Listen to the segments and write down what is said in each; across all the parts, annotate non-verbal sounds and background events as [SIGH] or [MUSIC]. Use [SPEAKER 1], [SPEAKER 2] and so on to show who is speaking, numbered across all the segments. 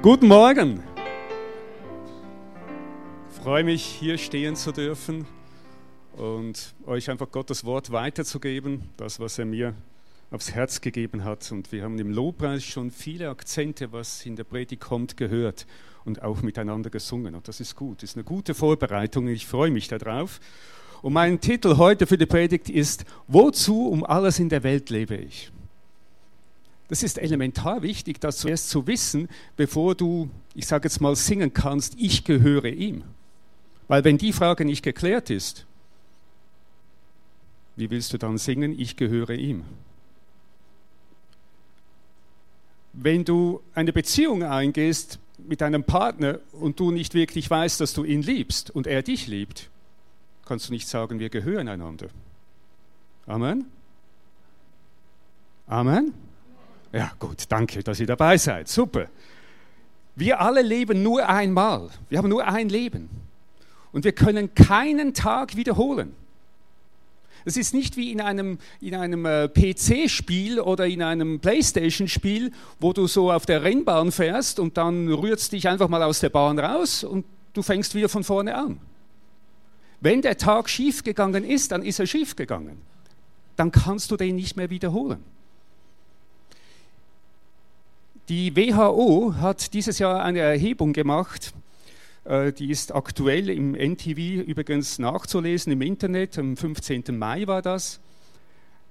[SPEAKER 1] Guten Morgen. Ich freue mich, hier stehen zu dürfen und euch einfach Gottes Wort weiterzugeben, das, was er mir aufs Herz gegeben hat. Und wir haben im Lobpreis schon viele Akzente, was in der Predigt kommt, gehört und auch miteinander gesungen. Und das ist gut, das ist eine gute Vorbereitung. Ich freue mich darauf. Und mein Titel heute für die Predigt ist, Wozu um alles in der Welt lebe ich? Das ist elementar wichtig, das zuerst zu wissen, bevor du, ich sage jetzt mal, singen kannst, ich gehöre ihm. Weil wenn die Frage nicht geklärt ist, wie willst du dann singen, ich gehöre ihm? Wenn du eine Beziehung eingehst mit einem Partner und du nicht wirklich weißt, dass du ihn liebst und er dich liebt, kannst du nicht sagen, wir gehören einander. Amen? Amen? Ja, gut, danke, dass ihr dabei seid. Super. Wir alle leben nur einmal. Wir haben nur ein Leben. Und wir können keinen Tag wiederholen. Es ist nicht wie in einem, in einem äh, PC-Spiel oder in einem Playstation-Spiel, wo du so auf der Rennbahn fährst und dann rührst dich einfach mal aus der Bahn raus und du fängst wieder von vorne an. Wenn der Tag schiefgegangen ist, dann ist er schiefgegangen. Dann kannst du den nicht mehr wiederholen. Die WHO hat dieses Jahr eine Erhebung gemacht, äh, die ist aktuell im NTV übrigens nachzulesen im Internet, am 15. Mai war das,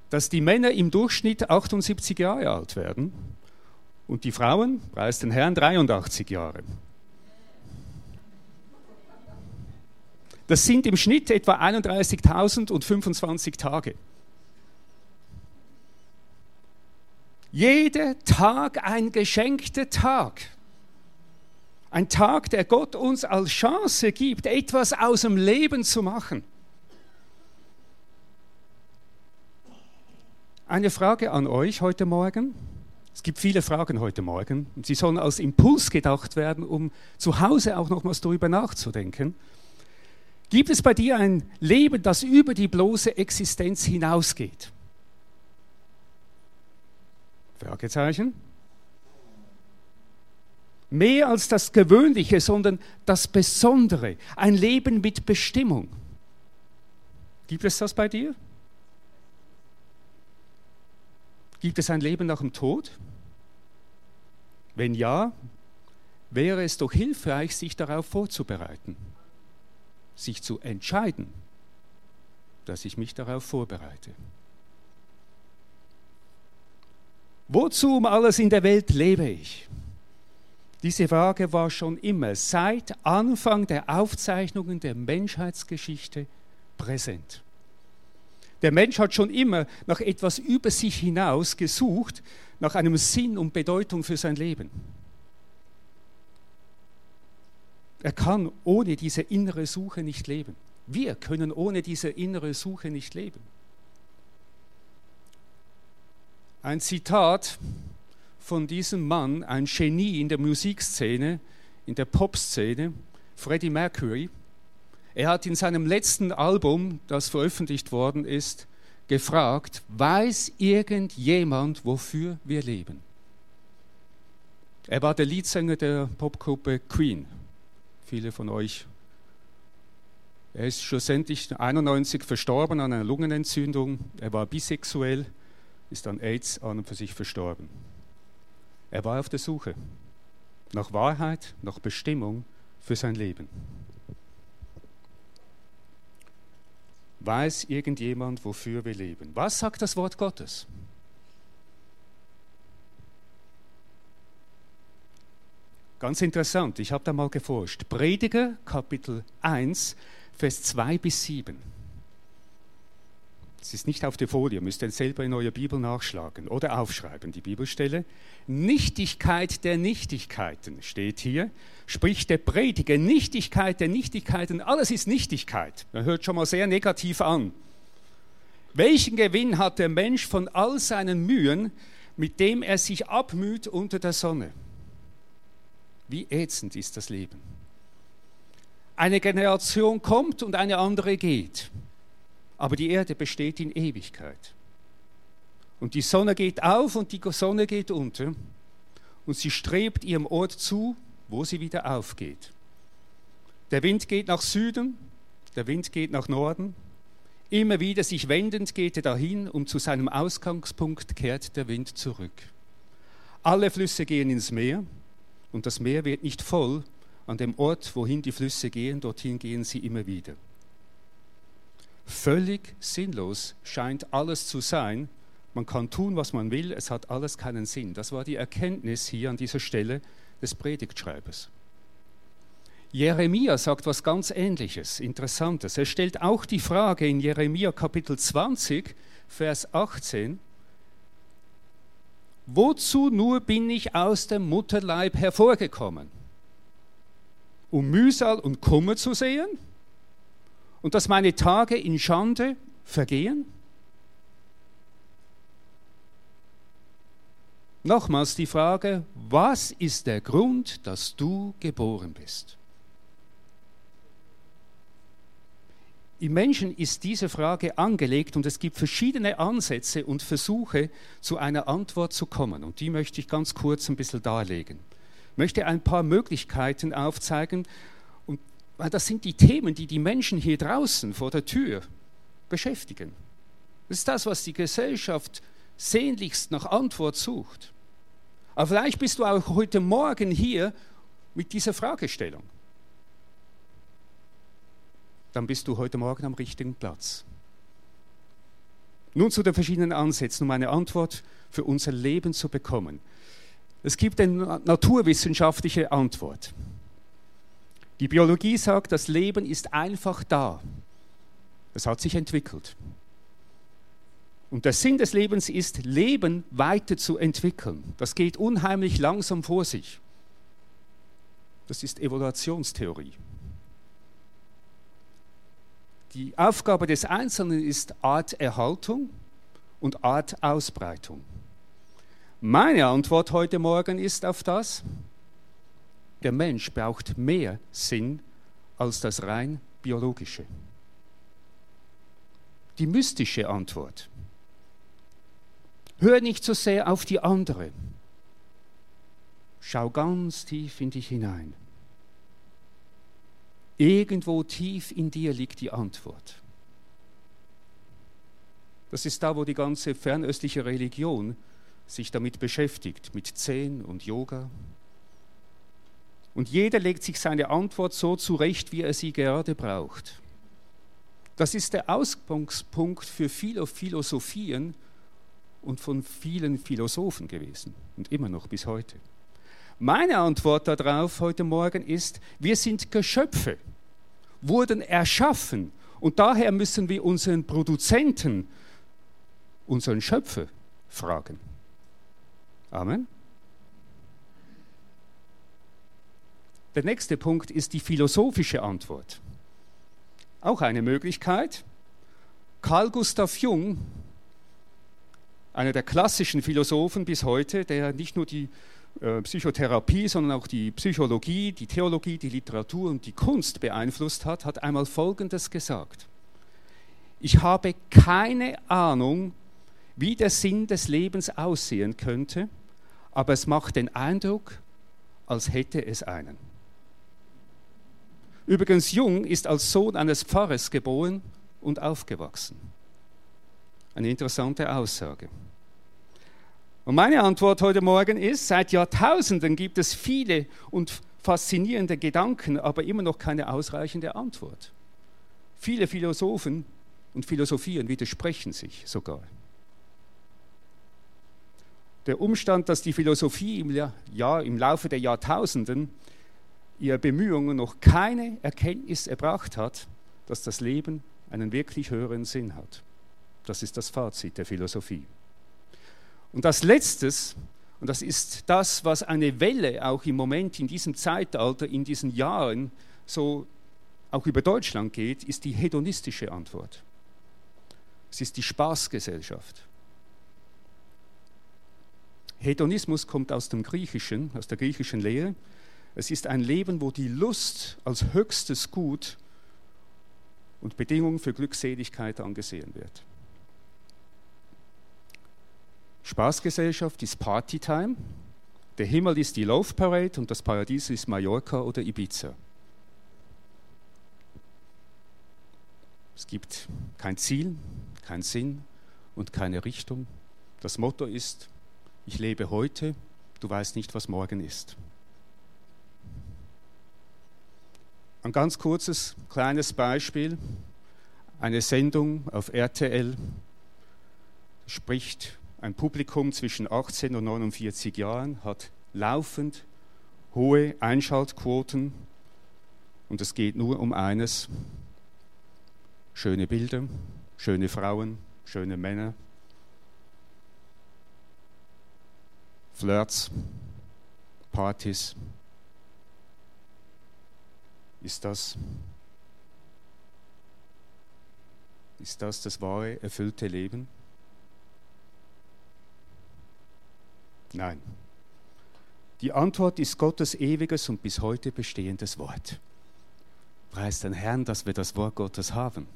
[SPEAKER 1] dass die Männer im Durchschnitt 78 Jahre alt werden und die Frauen, preis den Herrn, 83 Jahre. Das sind im Schnitt etwa 31.025 Tage. Jeder Tag ein geschenkter Tag. Ein Tag, der Gott uns als Chance gibt, etwas aus dem Leben zu machen. Eine Frage an euch heute Morgen. Es gibt viele Fragen heute Morgen und sie sollen als Impuls gedacht werden, um zu Hause auch nochmals darüber nachzudenken. Gibt es bei dir ein Leben, das über die bloße Existenz hinausgeht? Fragezeichen. Mehr als das Gewöhnliche, sondern das Besondere. Ein Leben mit Bestimmung. Gibt es das bei dir? Gibt es ein Leben nach dem Tod? Wenn ja, wäre es doch hilfreich, sich darauf vorzubereiten, sich zu entscheiden, dass ich mich darauf vorbereite. Wozu um alles in der Welt lebe ich? Diese Frage war schon immer seit Anfang der Aufzeichnungen der Menschheitsgeschichte präsent. Der Mensch hat schon immer nach etwas über sich hinaus gesucht, nach einem Sinn und Bedeutung für sein Leben. Er kann ohne diese innere Suche nicht leben. Wir können ohne diese innere Suche nicht leben. Ein Zitat von diesem Mann, ein Genie in der Musikszene, in der Popszene, Freddie Mercury. Er hat in seinem letzten Album, das veröffentlicht worden ist, gefragt, weiß irgendjemand, wofür wir leben? Er war der Leadsänger der Popgruppe Queen. Viele von euch. Er ist schlussendlich 91 verstorben an einer Lungenentzündung. Er war bisexuell ist an AIDS an und für sich verstorben. Er war auf der Suche nach Wahrheit, nach Bestimmung für sein Leben. Weiß irgendjemand, wofür wir leben? Was sagt das Wort Gottes? Ganz interessant, ich habe da mal geforscht. Prediger Kapitel 1, Vers 2 bis 7. Es ist nicht auf der Folie, müsst ihr selber in eurer Bibel nachschlagen oder aufschreiben, die Bibelstelle. Nichtigkeit der Nichtigkeiten steht hier, spricht der Prediger, Nichtigkeit der Nichtigkeiten, alles ist Nichtigkeit. Man hört schon mal sehr negativ an. Welchen Gewinn hat der Mensch von all seinen Mühen, mit dem er sich abmüht unter der Sonne? Wie ätzend ist das Leben. Eine Generation kommt und eine andere geht aber die Erde besteht in Ewigkeit. Und die Sonne geht auf und die Sonne geht unter. und sie strebt ihrem Ort zu, wo sie wieder aufgeht. Der Wind geht nach Süden, der Wind geht nach Norden. Immer wieder sich wendend geht er dahin, um zu seinem Ausgangspunkt kehrt der Wind zurück. Alle Flüsse gehen ins Meer und das Meer wird nicht voll. An dem Ort, wohin die Flüsse gehen, dorthin gehen sie immer wieder. Völlig sinnlos scheint alles zu sein. Man kann tun, was man will, es hat alles keinen Sinn. Das war die Erkenntnis hier an dieser Stelle des Predigtschreibers. Jeremia sagt was ganz Ähnliches, Interessantes. Er stellt auch die Frage in Jeremia Kapitel 20, Vers 18, Wozu nur bin ich aus dem Mutterleib hervorgekommen? Um Mühsal und Kummer zu sehen? Und dass meine Tage in Schande vergehen? Nochmals die Frage, was ist der Grund, dass du geboren bist? Im Menschen ist diese Frage angelegt und es gibt verschiedene Ansätze und Versuche, zu einer Antwort zu kommen. Und die möchte ich ganz kurz ein bisschen darlegen. Ich möchte ein paar Möglichkeiten aufzeigen, weil das sind die Themen, die die Menschen hier draußen vor der Tür beschäftigen. Das ist das, was die Gesellschaft sehnlichst nach Antwort sucht. Aber vielleicht bist du auch heute Morgen hier mit dieser Fragestellung dann bist du heute Morgen am richtigen Platz. Nun zu den verschiedenen Ansätzen, um eine Antwort für unser Leben zu bekommen. Es gibt eine naturwissenschaftliche Antwort. Die Biologie sagt, das Leben ist einfach da. Es hat sich entwickelt. Und der Sinn des Lebens ist, Leben weiter zu entwickeln. Das geht unheimlich langsam vor sich. Das ist Evolutionstheorie. Die Aufgabe des Einzelnen ist Arterhaltung und Artausbreitung. Meine Antwort heute Morgen ist auf das, der Mensch braucht mehr Sinn als das rein biologische. Die mystische Antwort. Hör nicht so sehr auf die andere. Schau ganz tief in dich hinein. Irgendwo tief in dir liegt die Antwort. Das ist da, wo die ganze fernöstliche Religion sich damit beschäftigt, mit Zen und Yoga. Und jeder legt sich seine Antwort so zurecht, wie er sie gerade braucht. Das ist der Ausgangspunkt für viele Philosophien und von vielen Philosophen gewesen und immer noch bis heute. Meine Antwort darauf heute Morgen ist, wir sind Geschöpfe, wurden erschaffen und daher müssen wir unseren Produzenten, unseren Schöpfer fragen. Amen. Der nächste Punkt ist die philosophische Antwort. Auch eine Möglichkeit. Carl Gustav Jung, einer der klassischen Philosophen bis heute, der nicht nur die äh, Psychotherapie, sondern auch die Psychologie, die Theologie, die Literatur und die Kunst beeinflusst hat, hat einmal Folgendes gesagt. Ich habe keine Ahnung, wie der Sinn des Lebens aussehen könnte, aber es macht den Eindruck, als hätte es einen. Übrigens, Jung ist als Sohn eines Pfarrers geboren und aufgewachsen. Eine interessante Aussage. Und meine Antwort heute Morgen ist, seit Jahrtausenden gibt es viele und faszinierende Gedanken, aber immer noch keine ausreichende Antwort. Viele Philosophen und Philosophien widersprechen sich sogar. Der Umstand, dass die Philosophie im, ja, im Laufe der Jahrtausenden ihre Bemühungen noch keine Erkenntnis erbracht hat, dass das Leben einen wirklich höheren Sinn hat. Das ist das Fazit der Philosophie. Und als letztes, und das ist das, was eine Welle auch im Moment in diesem Zeitalter, in diesen Jahren so auch über Deutschland geht, ist die hedonistische Antwort. Es ist die Spaßgesellschaft. Hedonismus kommt aus dem Griechischen, aus der griechischen Lehre. Es ist ein Leben, wo die Lust als höchstes Gut und Bedingung für Glückseligkeit angesehen wird. Spaßgesellschaft ist Partytime. Der Himmel ist die Love Parade und das Paradies ist Mallorca oder Ibiza. Es gibt kein Ziel, keinen Sinn und keine Richtung. Das Motto ist, ich lebe heute, du weißt nicht, was morgen ist. Ein ganz kurzes, kleines Beispiel. Eine Sendung auf RTL spricht ein Publikum zwischen 18 und 49 Jahren, hat laufend hohe Einschaltquoten. Und es geht nur um eines, schöne Bilder, schöne Frauen, schöne Männer, Flirts, Partys, ist das, ist das das wahre, erfüllte Leben? Nein. Die Antwort ist Gottes ewiges und bis heute bestehendes Wort. Preis den Herrn, dass wir das Wort Gottes haben.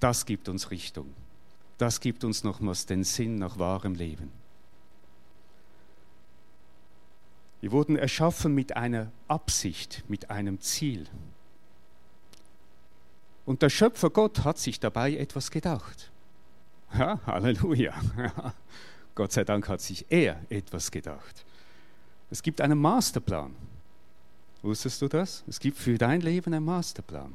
[SPEAKER 1] Das gibt uns Richtung. Das gibt uns nochmals den Sinn nach wahrem Leben. Wir wurden erschaffen mit einer Absicht, mit einem Ziel. Und der Schöpfer Gott hat sich dabei etwas gedacht. Ja, Halleluja. [LAUGHS] Gott sei Dank hat sich er etwas gedacht. Es gibt einen Masterplan. Wusstest du das? Es gibt für dein Leben einen Masterplan.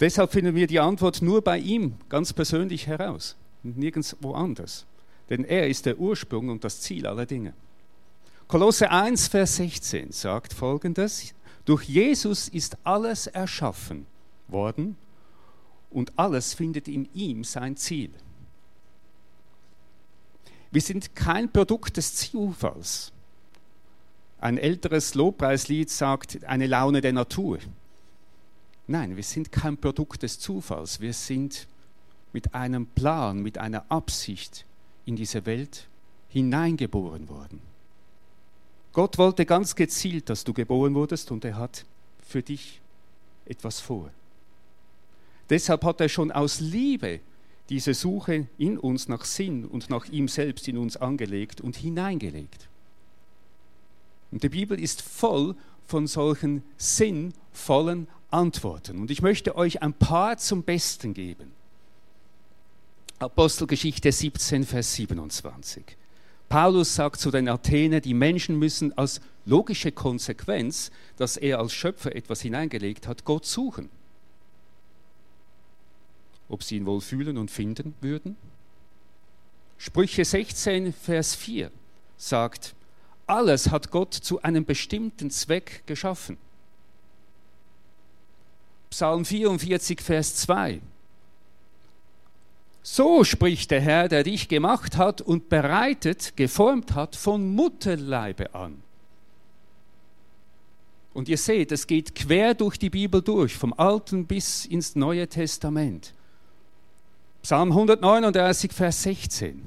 [SPEAKER 1] Deshalb finden wir die Antwort nur bei ihm ganz persönlich heraus, nirgends woanders. Denn er ist der Ursprung und das Ziel aller Dinge. Kolosse 1, Vers 16 sagt folgendes: Durch Jesus ist alles erschaffen worden und alles findet in ihm sein Ziel. Wir sind kein Produkt des Zufalls. Ein älteres Lobpreislied sagt eine Laune der Natur. Nein, wir sind kein Produkt des Zufalls. Wir sind mit einem Plan, mit einer Absicht in diese Welt hineingeboren worden. Gott wollte ganz gezielt, dass du geboren wurdest und er hat für dich etwas vor. Deshalb hat er schon aus Liebe diese Suche in uns nach Sinn und nach ihm selbst in uns angelegt und hineingelegt. Und die Bibel ist voll von solchen sinnvollen Antworten. Und ich möchte euch ein paar zum Besten geben. Apostelgeschichte 17, Vers 27. Paulus sagt zu den Athenen, die Menschen müssen als logische Konsequenz, dass er als Schöpfer etwas hineingelegt hat, Gott suchen. Ob sie ihn wohl fühlen und finden würden? Sprüche 16, Vers 4 sagt, alles hat Gott zu einem bestimmten Zweck geschaffen. Psalm 44, Vers 2 so spricht der Herr, der dich gemacht hat und bereitet, geformt hat von Mutterleibe an. Und ihr seht, es geht quer durch die Bibel durch, vom Alten bis ins Neue Testament. Psalm 139, Vers 16.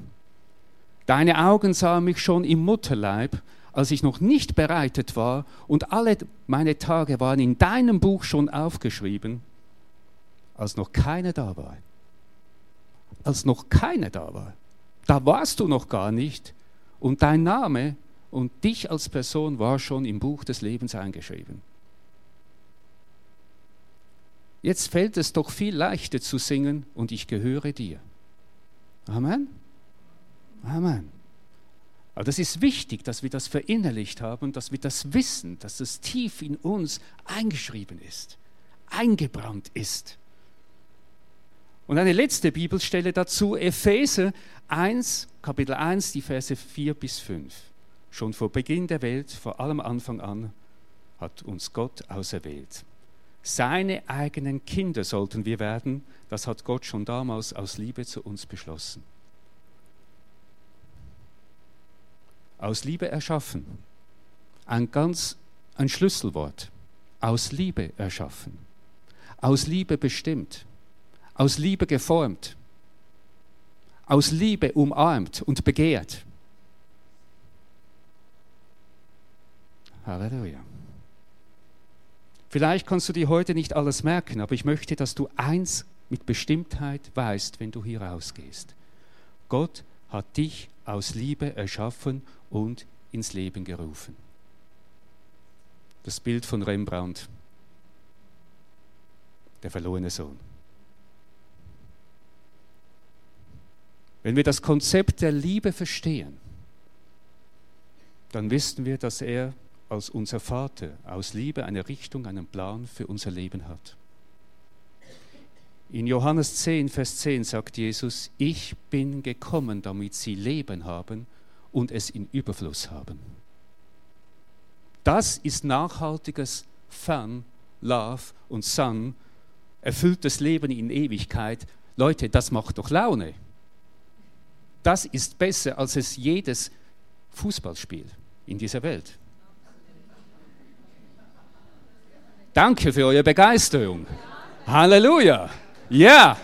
[SPEAKER 1] Deine Augen sahen mich schon im Mutterleib, als ich noch nicht bereitet war, und alle meine Tage waren in deinem Buch schon aufgeschrieben, als noch keiner da war als noch keiner da war. Da warst du noch gar nicht und dein Name und dich als Person war schon im Buch des Lebens eingeschrieben. Jetzt fällt es doch viel leichter zu singen und ich gehöre dir. Amen. Amen. Aber das ist wichtig, dass wir das verinnerlicht haben, dass wir das wissen, dass das tief in uns eingeschrieben ist, eingebrannt ist. Und eine letzte Bibelstelle dazu, Epheser 1, Kapitel 1, die Verse 4 bis 5. Schon vor Beginn der Welt, vor allem Anfang an, hat uns Gott auserwählt. Seine eigenen Kinder sollten wir werden, das hat Gott schon damals aus Liebe zu uns beschlossen. Aus Liebe erschaffen. Ein ganz ein Schlüsselwort. Aus Liebe erschaffen. Aus Liebe bestimmt aus Liebe geformt, aus Liebe umarmt und begehrt. Halleluja. Vielleicht kannst du dir heute nicht alles merken, aber ich möchte, dass du eins mit Bestimmtheit weißt, wenn du hier rausgehst. Gott hat dich aus Liebe erschaffen und ins Leben gerufen. Das Bild von Rembrandt, der verlorene Sohn. Wenn wir das Konzept der Liebe verstehen, dann wissen wir, dass er als unser Vater aus Liebe eine Richtung, einen Plan für unser Leben hat. In Johannes 10, Vers 10 sagt Jesus, ich bin gekommen, damit sie Leben haben und es in Überfluss haben. Das ist nachhaltiges Fun, Love und Sun, erfülltes Leben in Ewigkeit. Leute, das macht doch Laune. Das ist besser als es jedes Fußballspiel in dieser Welt. Danke für eure Begeisterung. Halleluja. Ja.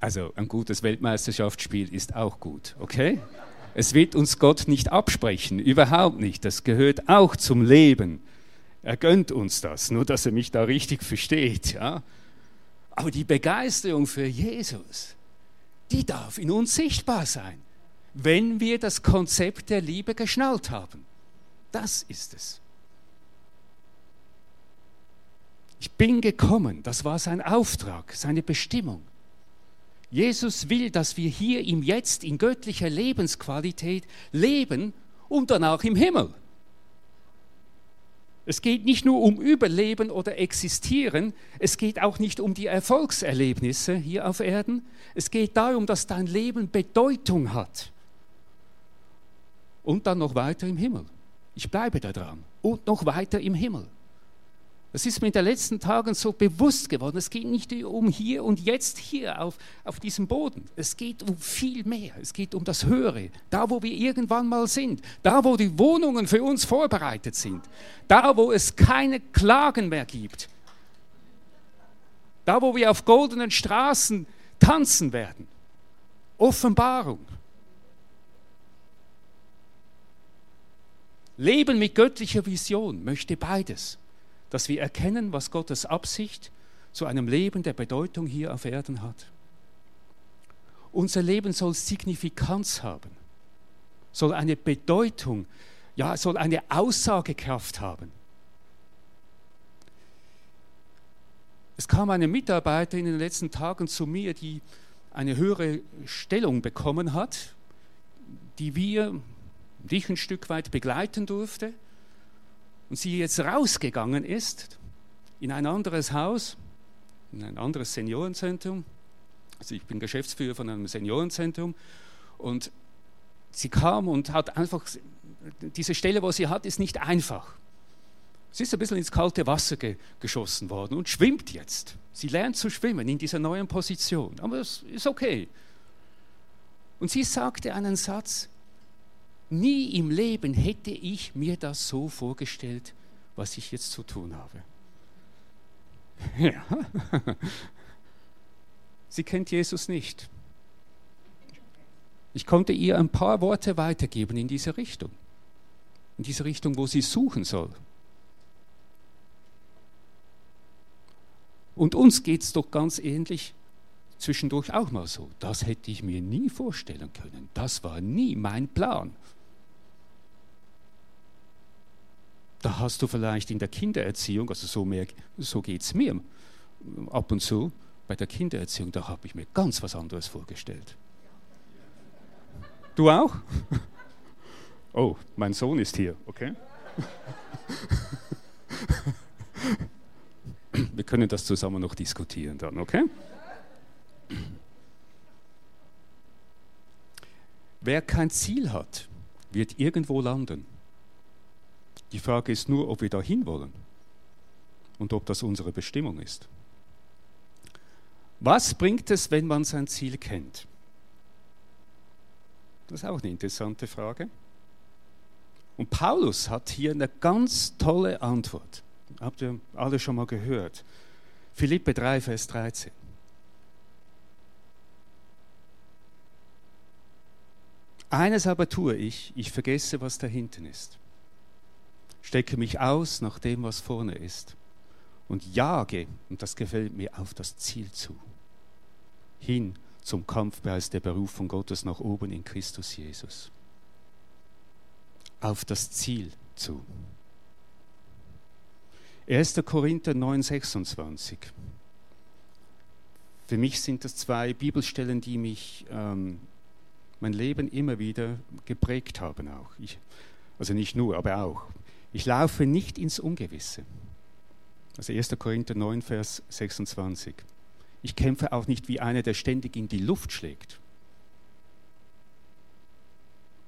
[SPEAKER 1] Also ein gutes Weltmeisterschaftsspiel ist auch gut, okay? Es wird uns Gott nicht absprechen, überhaupt nicht. Das gehört auch zum Leben. Er gönnt uns das, nur dass er mich da richtig versteht, ja? Aber die Begeisterung für Jesus, die darf in uns sichtbar sein, wenn wir das Konzept der Liebe geschnallt haben. Das ist es. Ich bin gekommen, das war sein Auftrag, seine Bestimmung. Jesus will, dass wir hier im Jetzt in göttlicher Lebensqualität leben und danach im Himmel. Es geht nicht nur um Überleben oder Existieren, es geht auch nicht um die Erfolgserlebnisse hier auf Erden, es geht darum, dass dein Leben Bedeutung hat. Und dann noch weiter im Himmel. Ich bleibe da dran. Und noch weiter im Himmel. Das ist mir in den letzten Tagen so bewusst geworden. Es geht nicht um hier und jetzt hier auf, auf diesem Boden. Es geht um viel mehr. Es geht um das Höhere. Da, wo wir irgendwann mal sind. Da, wo die Wohnungen für uns vorbereitet sind. Da, wo es keine Klagen mehr gibt. Da, wo wir auf goldenen Straßen tanzen werden. Offenbarung. Leben mit göttlicher Vision möchte beides dass wir erkennen, was Gottes Absicht zu einem Leben der Bedeutung hier auf Erden hat. Unser Leben soll Signifikanz haben, soll eine Bedeutung, ja, soll eine Aussagekraft haben. Es kam eine Mitarbeiterin in den letzten Tagen zu mir, die eine höhere Stellung bekommen hat, die wir, dich ein Stück weit begleiten durfte und sie jetzt rausgegangen ist in ein anderes Haus, in ein anderes Seniorenzentrum, also ich bin Geschäftsführer von einem Seniorenzentrum und sie kam und hat einfach, diese Stelle, wo sie hat, ist nicht einfach. Sie ist ein bisschen ins kalte Wasser ge geschossen worden und schwimmt jetzt. Sie lernt zu schwimmen in dieser neuen Position, aber es ist okay. Und sie sagte einen Satz, Nie im Leben hätte ich mir das so vorgestellt, was ich jetzt zu tun habe. [LAUGHS] Ja. Sie kennt Jesus nicht. Ich konnte ihr ein paar Worte weitergeben in diese Richtung. In diese Richtung, wo sie suchen soll. Und uns geht es doch ganz ähnlich zwischendurch auch mal so. Das hätte ich mir nie vorstellen können. Das war nie mein Plan. Da hast du vielleicht in der Kindererziehung, also so, so geht es mir ab und zu, bei der Kindererziehung, da habe ich mir ganz was anderes vorgestellt. Du auch? [LAUGHS] Oh, mein Sohn ist hier, okay? [LAUGHS] Wir können das zusammen noch diskutieren dann, okay? Wer kein Ziel hat, wird irgendwo landen. Die Frage ist nur, ob wir dahin wollen und ob das unsere Bestimmung ist. Was bringt es, wenn man sein Ziel kennt? Das ist auch eine interessante Frage. Und Paulus hat hier eine ganz tolle Antwort. Habt ihr alle schon mal gehört? Philippe 3, Vers 13. Eines aber tue ich, ich vergesse, was da hinten ist stecke mich aus nach dem, was vorne ist und jage, und das gefällt mir, auf das Ziel zu, hin zum Kampfpreis der Berufung Gottes nach oben in Christus Jesus. Auf das Ziel zu. 1. Korinther 9, 26. Für mich sind das zwei Bibelstellen, die mich ähm, mein Leben immer wieder geprägt haben auch. Ich, also nicht nur, aber auch. Ich laufe nicht ins Ungewisse. Also 1. Korinther 9, Vers 26. Ich kämpfe auch nicht wie einer, der ständig in die Luft schlägt.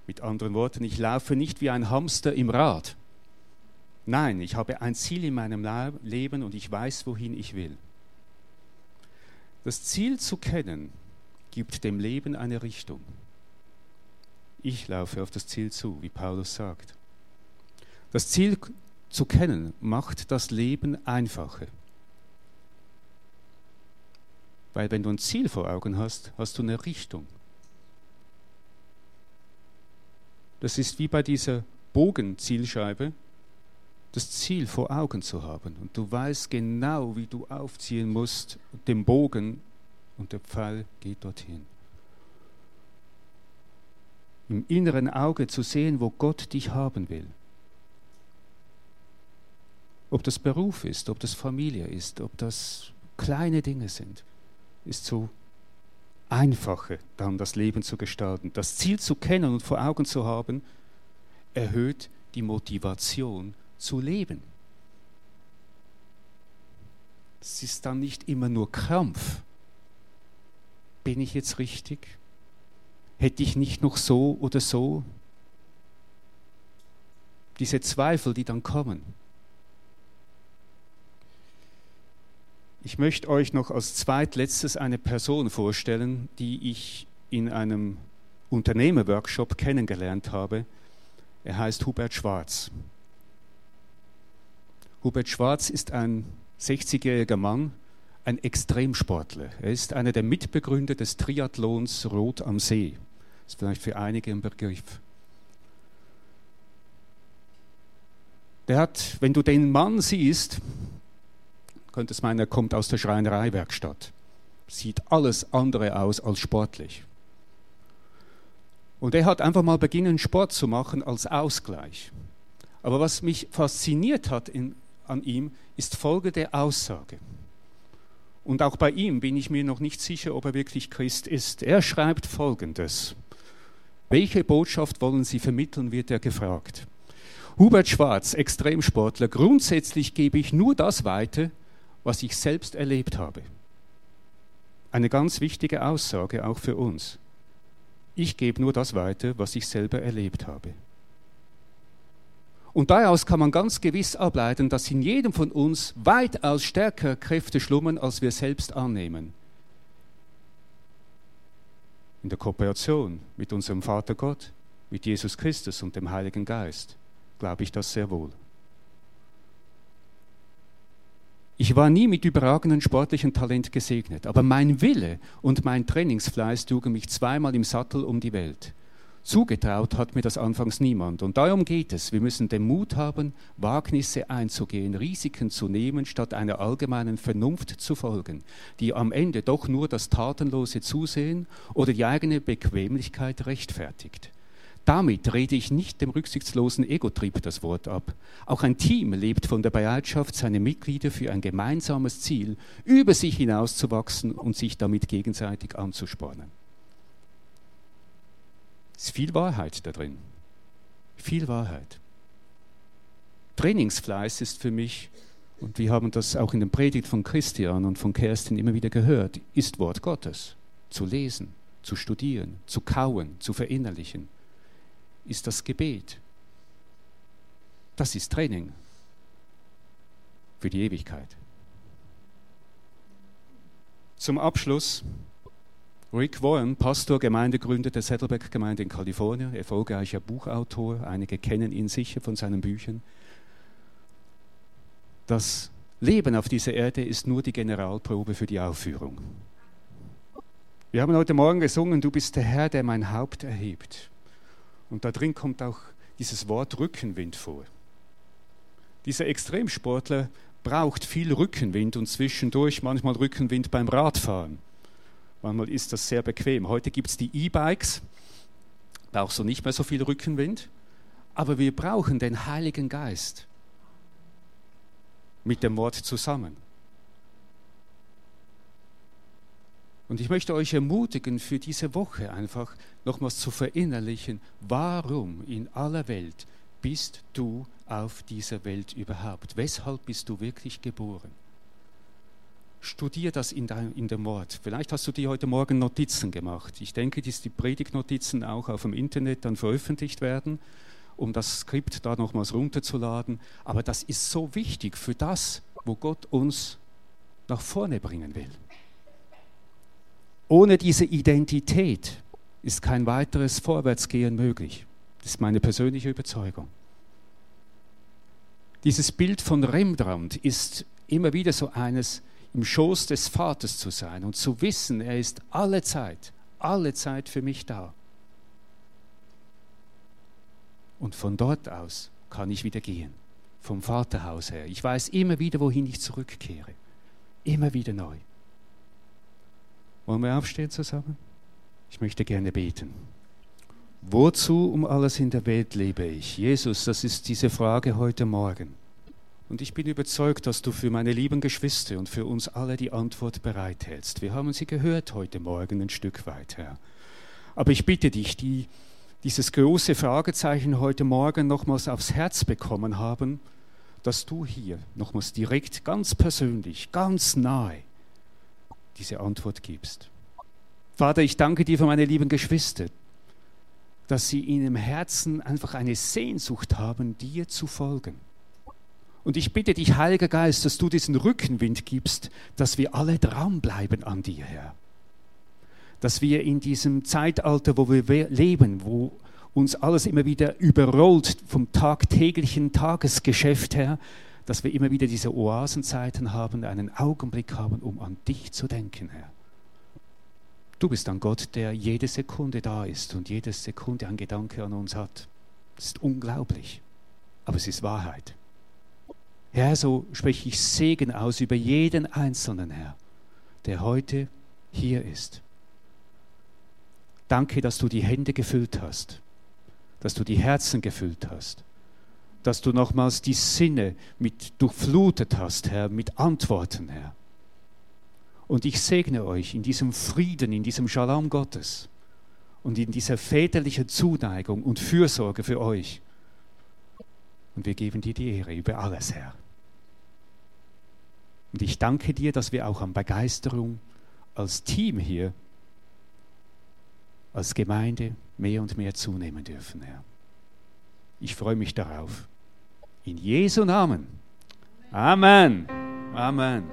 [SPEAKER 1] Mit anderen Worten, ich laufe nicht wie ein Hamster im Rad. Nein, ich habe ein Ziel in meinem Leben und ich weiß, wohin ich will. Das Ziel zu kennen, gibt dem Leben eine Richtung. Ich laufe auf das Ziel zu, wie Paulus sagt. Das Ziel zu kennen macht das Leben einfacher. Weil wenn du ein Ziel vor Augen hast, hast du eine Richtung. Das ist wie bei dieser Bogenzielscheibe, das Ziel vor Augen zu haben. Und du weißt genau, wie du aufziehen musst, den Bogen, und der Pfeil geht dorthin. Im inneren Auge zu sehen, wo Gott dich haben will. Ob das Beruf ist, ob das Familie ist, ob das kleine Dinge sind, ist so einfacher, dann das Leben zu gestalten. Das Ziel zu kennen und vor Augen zu haben, erhöht die Motivation zu leben. Es ist dann nicht immer nur Krampf. Bin ich jetzt richtig? Hätte ich nicht noch so oder so? Diese Zweifel, die dann kommen. Ich möchte euch noch als zweitletztes eine Person vorstellen, die ich in einem Unternehmerworkshop kennengelernt habe. Er heißt Hubert Schwarz. Hubert Schwarz ist ein 60-jähriger Mann, ein Extremsportler. Er ist einer der Mitbegründer des Triathlons Rot am See. Das ist vielleicht für einige ein Begriff. Der hat, wenn du den Mann siehst, könntest meinen, er kommt aus der Schreinereiwerkstatt. Sieht alles andere aus als sportlich. Und er hat einfach mal beginnen, Sport zu machen als Ausgleich. Aber was mich fasziniert hat in, an ihm, ist folgende Aussage. Und auch bei ihm bin ich mir noch nicht sicher, ob er wirklich Christ ist. Er schreibt Folgendes. Welche Botschaft wollen Sie vermitteln, wird er gefragt. Hubert Schwarz, Extremsportler, grundsätzlich gebe ich nur das weiter, was ich selbst erlebt habe. Eine ganz wichtige Aussage auch für uns. Ich gebe nur das weiter, was ich selber erlebt habe. Und daraus kann man ganz gewiss ableiten, dass in jedem von uns weitaus stärker Kräfte schlummern, als wir selbst annehmen. In der Kooperation mit unserem Vater Gott, mit Jesus Christus und dem Heiligen Geist glaube ich das sehr wohl. Ich war nie mit überragenden sportlichen Talent gesegnet, aber mein Wille und mein Trainingsfleiß trugen mich zweimal im Sattel um die Welt. Zugetraut hat mir das anfangs niemand. Und darum geht es. Wir müssen den Mut haben, Wagnisse einzugehen, Risiken zu nehmen, statt einer allgemeinen Vernunft zu folgen, die am Ende doch nur das tatenlose Zusehen oder die eigene Bequemlichkeit rechtfertigt. Damit rede ich nicht dem rücksichtslosen Egotrieb das Wort ab. Auch ein Team lebt von der Bereitschaft, seine Mitglieder für ein gemeinsames Ziel über sich hinauszuwachsen und sich damit gegenseitig anzuspornen. Es ist viel Wahrheit da drin. Viel Wahrheit. Trainingsfleiß ist für mich, und wir haben das auch in der Predigt von Christian und von Kerstin immer wieder gehört, ist Wort Gottes. Zu lesen, zu studieren, zu kauen, zu verinnerlichen. Ist das Gebet. Das ist Training für die Ewigkeit. Zum Abschluss Rick Warren, Pastor, Gemeindegründer der Saddleback-Gemeinde in Kalifornien, erfolgreicher Buchautor, einige kennen ihn sicher von seinen Büchern. Das Leben auf dieser Erde ist nur die Generalprobe für die Aufführung. Wir haben heute Morgen gesungen, du bist der Herr, der mein Haupt erhebt. Und da drin kommt auch dieses Wort Rückenwind vor. Dieser Extremsportler braucht viel Rückenwind und zwischendurch manchmal Rückenwind beim Radfahren Manchmal ist das sehr bequem. Heute gibt es die E-Bikes, brauchst du nicht mehr so viel Rückenwind, aber wir brauchen den Heiligen Geist mit dem Wort zusammen. Und ich möchte euch ermutigen, für diese Woche einfach nochmals zu verinnerlichen, warum in aller Welt bist du auf dieser Welt überhaupt? Weshalb bist du wirklich geboren? Studier das in, dein, in dem Wort. Vielleicht hast du dir heute Morgen Notizen gemacht. Ich denke, dass die Predigtnotizen auch auf dem Internet dann veröffentlicht werden, um das Skript da nochmals runterzuladen. Aber das ist so wichtig für das, wo Gott uns nach vorne bringen will. Ohne diese Identität ist kein weiteres Vorwärtsgehen möglich. Das ist meine persönliche Überzeugung. Dieses Bild von Rembrandt ist immer wieder so eines, im Schoß des Vaters zu sein und zu wissen, er ist alle Zeit, alle Zeit für mich da. Und von dort aus kann ich wieder gehen, vom Vaterhaus her. Ich weiß immer wieder, wohin ich zurückkehre. Immer wieder neu. Wollen wir aufstehen zusammen? Ich möchte gerne beten. Wozu um alles in der Welt lebe ich? Jesus, das ist diese Frage heute Morgen. Und ich bin überzeugt, dass du für meine lieben Geschwister und für uns alle die Antwort bereithältst. Wir haben sie gehört heute Morgen ein Stück weit, Herr. Aber ich bitte dich, die dieses große Fragezeichen heute Morgen nochmals aufs Herz bekommen haben, dass du hier nochmals direkt, ganz persönlich, ganz nahe diese Antwort gibst. Vater, ich danke dir für meine lieben Geschwister, dass sie in ihrem Herzen einfach eine Sehnsucht haben, dir zu folgen. Und ich bitte dich, Heiliger Geist, dass du diesen Rückenwind gibst, dass wir alle dranbleiben an dir, Herr. Dass wir in diesem Zeitalter, wo wir leben, wo uns alles immer wieder überrollt vom tagtäglichen Tagesgeschäft her, dass wir immer wieder diese Oasenzeiten haben, einen Augenblick haben, um an dich zu denken, Herr. Du bist ein Gott, der jede Sekunde da ist und jede Sekunde ein Gedanke an uns hat. Das ist unglaublich, aber es ist Wahrheit. Herr, so spreche ich Segen aus über jeden Einzelnen, Herr, der heute hier ist. Danke, dass du die Hände gefüllt hast, dass du die Herzen gefüllt hast dass du nochmals die Sinne mit durchflutet hast, Herr, mit Antworten, Herr. Und ich segne euch in diesem Frieden, in diesem Shalom Gottes und in dieser väterlichen Zuneigung und Fürsorge für euch. Und wir geben dir die Ehre über alles, Herr. Und ich danke dir, dass wir auch an Begeisterung als Team hier, als Gemeinde mehr und mehr zunehmen dürfen, Herr. Ich freue mich darauf. In Jesu Namen. Amen. Amen.